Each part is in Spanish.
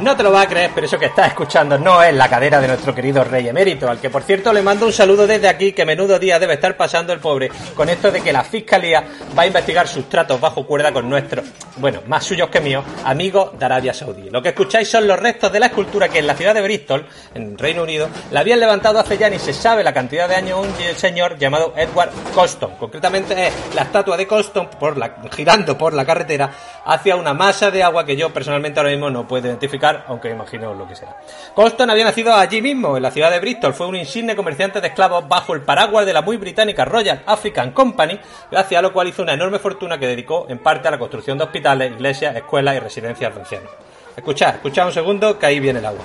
No te lo vas a creer, pero eso que estás escuchando no es la cadera de nuestro querido rey emérito, al que por cierto le mando un saludo desde aquí, que menudo día debe estar pasando el pobre, con esto de que la fiscalía va a investigar sus tratos bajo cuerda con nuestros, bueno, más suyos que míos, amigos de Arabia Saudí. Lo que escucháis son los restos de la escultura que en la ciudad de Bristol, en Reino Unido, la habían levantado hace ya ni se sabe la cantidad de años un señor llamado Edward Colston. Concretamente es la estatua de Colston por girando por la carretera hacia una masa de agua que yo personalmente ahora mismo no puedo identificar, aunque imagino lo que será. Colston había nacido allí mismo, en la ciudad de Bristol. Fue un insigne comerciante de esclavos bajo el paraguas de la muy británica Royal African Company, gracias a lo cual hizo una enorme fortuna que dedicó en parte a la construcción de hospitales, iglesias, escuelas y residencias de ancianos. Escuchad, escuchad un segundo que ahí viene el agua.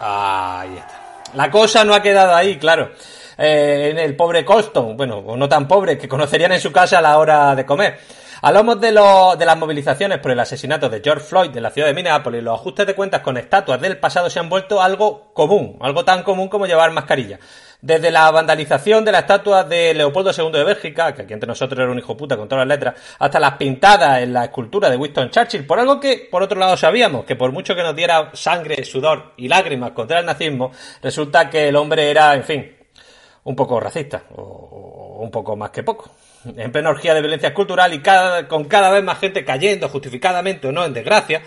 Ahí está. La cosa no ha quedado ahí, claro. Eh, en el pobre Colston, bueno, o no tan pobre, que conocerían en su casa a la hora de comer. Hablamos de, lo, de las movilizaciones por el asesinato de George Floyd en la ciudad de Minneapolis. Los ajustes de cuentas con estatuas del pasado se han vuelto algo común, algo tan común como llevar mascarilla. Desde la vandalización de la estatua de Leopoldo II de Bélgica, que aquí entre nosotros era un hijo puta con todas las letras, hasta las pintadas en la escultura de Winston Churchill, por algo que por otro lado sabíamos, que por mucho que nos diera sangre, sudor y lágrimas contra el nazismo, resulta que el hombre era, en fin, un poco racista, o, un poco más que poco. En plena orgía de violencia cultural y con cada vez más gente cayendo, justificadamente o no, en desgracia,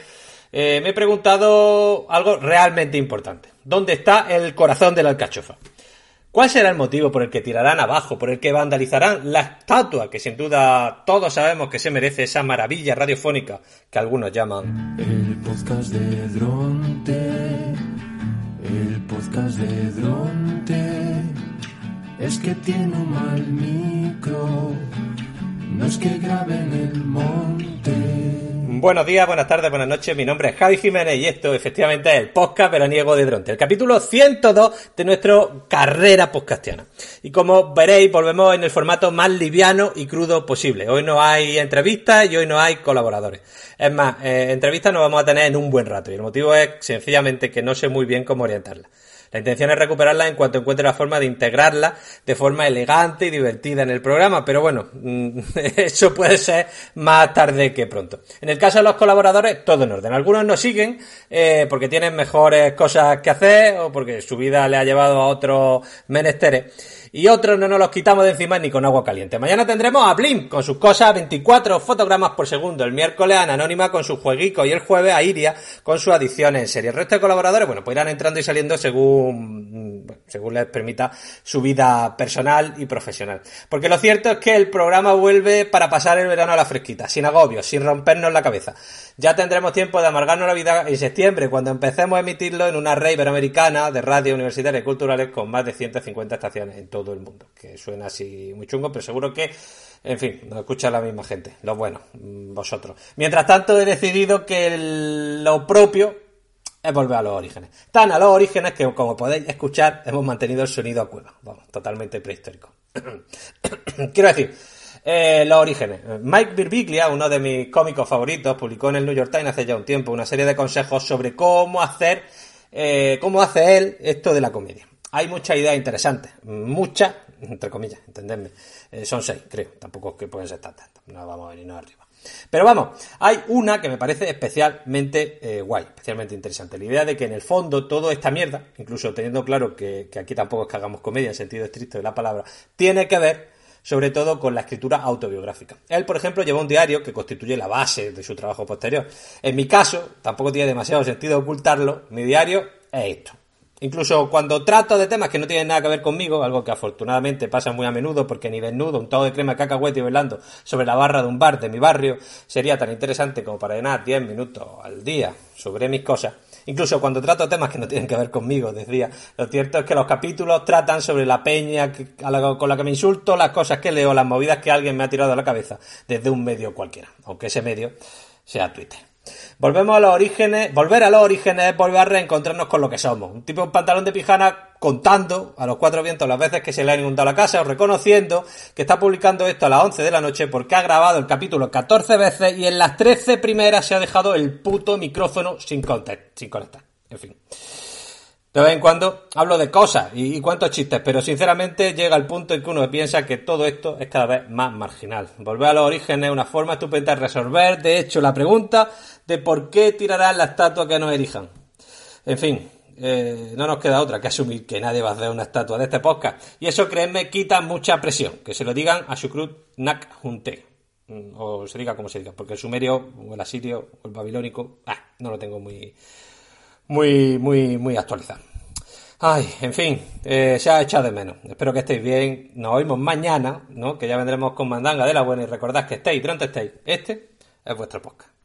eh, me he preguntado algo realmente importante. ¿Dónde está el corazón de la alcachofa? ¿Cuál será el motivo por el que tirarán abajo, por el que vandalizarán la estatua que sin duda todos sabemos que se merece esa maravilla radiofónica que algunos llaman el podcast de Dronte, el podcast de Dronte, es que tiene un mal micro, no es que grabe en el monte. Buenos días, buenas tardes, buenas noches. Mi nombre es Javi Jiménez y esto efectivamente es el podcast veraniego de Dronte, el capítulo 102 de nuestra carrera podcastiana. Y como veréis, volvemos en el formato más liviano y crudo posible. Hoy no hay entrevistas y hoy no hay colaboradores. Es más, eh, entrevistas no vamos a tener en un buen rato y el motivo es sencillamente que no sé muy bien cómo orientarla. La intención es recuperarla en cuanto encuentre la forma de integrarla de forma elegante y divertida en el programa, pero bueno, mm, eso puede ser más tarde que pronto. En el caso de los colaboradores, todo en orden. Algunos nos siguen eh, porque tienen mejores cosas que hacer o porque su vida le ha llevado a otros menesteres y otros no nos los quitamos de encima ni con agua caliente. Mañana tendremos a Blim con sus cosas 24 fotogramas por segundo, el miércoles a Anónima con su jueguico y el jueves a Iria con su adición en serie. El resto de colaboradores, bueno, pues irán entrando y saliendo según, según les permita su vida personal y profesional. Porque lo cierto es que el programa vuelve para pasar el verano a la fresquita, sin agobios, sin rompernos la cabeza. Ya tendremos tiempo de amargarnos la vida en septiembre, cuando empecemos a emitirlo en una red iberoamericana de radio universitarias y culturales con más de 150 estaciones en todo el mundo. Que suena así muy chungo, pero seguro que, en fin, nos escucha la misma gente. Lo bueno, mm, vosotros. Mientras tanto, he decidido que lo propio es volver a los orígenes. Tan a los orígenes que, como podéis escuchar, hemos mantenido el sonido a cueva. Vamos, totalmente prehistórico. Quiero decir, eh, los orígenes. Mike Birbiglia, uno de mis cómicos favoritos, publicó en el New York Times hace ya un tiempo una serie de consejos sobre cómo hacer, eh, cómo hace él esto de la comedia. Hay muchas ideas interesantes, muchas, entre comillas, entendedme. Eh, son seis, creo, tampoco es que pueden ser tantas, no vamos a venirnos arriba. Pero vamos, hay una que me parece especialmente guay, especialmente interesante. La idea de que en el fondo toda esta mierda, incluso teniendo claro que, que aquí tampoco es que hagamos comedia en sentido estricto de la palabra, tiene que ver sobre todo con la escritura autobiográfica. Él, por ejemplo, lleva un diario que constituye la base de su trabajo posterior. En mi caso, tampoco tiene demasiado sentido ocultarlo, mi diario es esto. Incluso cuando trato de temas que no tienen nada que ver conmigo, algo que afortunadamente pasa muy a menudo porque ni desnudo, un todo de crema cacahuete y bailando sobre la barra de un bar de mi barrio sería tan interesante como para llenar 10 minutos al día sobre mis cosas. Incluso cuando trato temas que no tienen que ver conmigo, decía, lo cierto es que los capítulos tratan sobre la peña con la que me insulto, las cosas que leo, las movidas que alguien me ha tirado a la cabeza desde un medio cualquiera, aunque ese medio sea Twitter. Volvemos a los orígenes, volver a los orígenes es volver a reencontrarnos con lo que somos. Un tipo en pantalón de pijana contando a los cuatro vientos las veces que se le ha inundado la casa o reconociendo que está publicando esto a las 11 de la noche porque ha grabado el capítulo 14 veces y en las 13 primeras se ha dejado el puto micrófono sin, sin conectar. En fin. De vez en cuando hablo de cosas y, y cuántos chistes, pero sinceramente llega el punto en que uno piensa que todo esto es cada vez más marginal. Volver a los orígenes es una forma estupenda de resolver, de hecho, la pregunta de por qué tirarán la estatua que nos erijan. En fin, eh, no nos queda otra que asumir que nadie va a hacer una estatua de este podcast. Y eso, créanme, quita mucha presión. Que se lo digan a Shukrut Nak Junte. Mm, O se diga como se diga, porque el sumerio, o el asirio, o el babilónico, ah, no lo tengo muy, muy, muy, muy actualizado. Ay, en fin, eh, se ha echado de menos. Espero que estéis bien. Nos oímos mañana, ¿no? Que ya vendremos con mandanga de la buena y recordad que estéis, donde estéis. Este es vuestro podcast.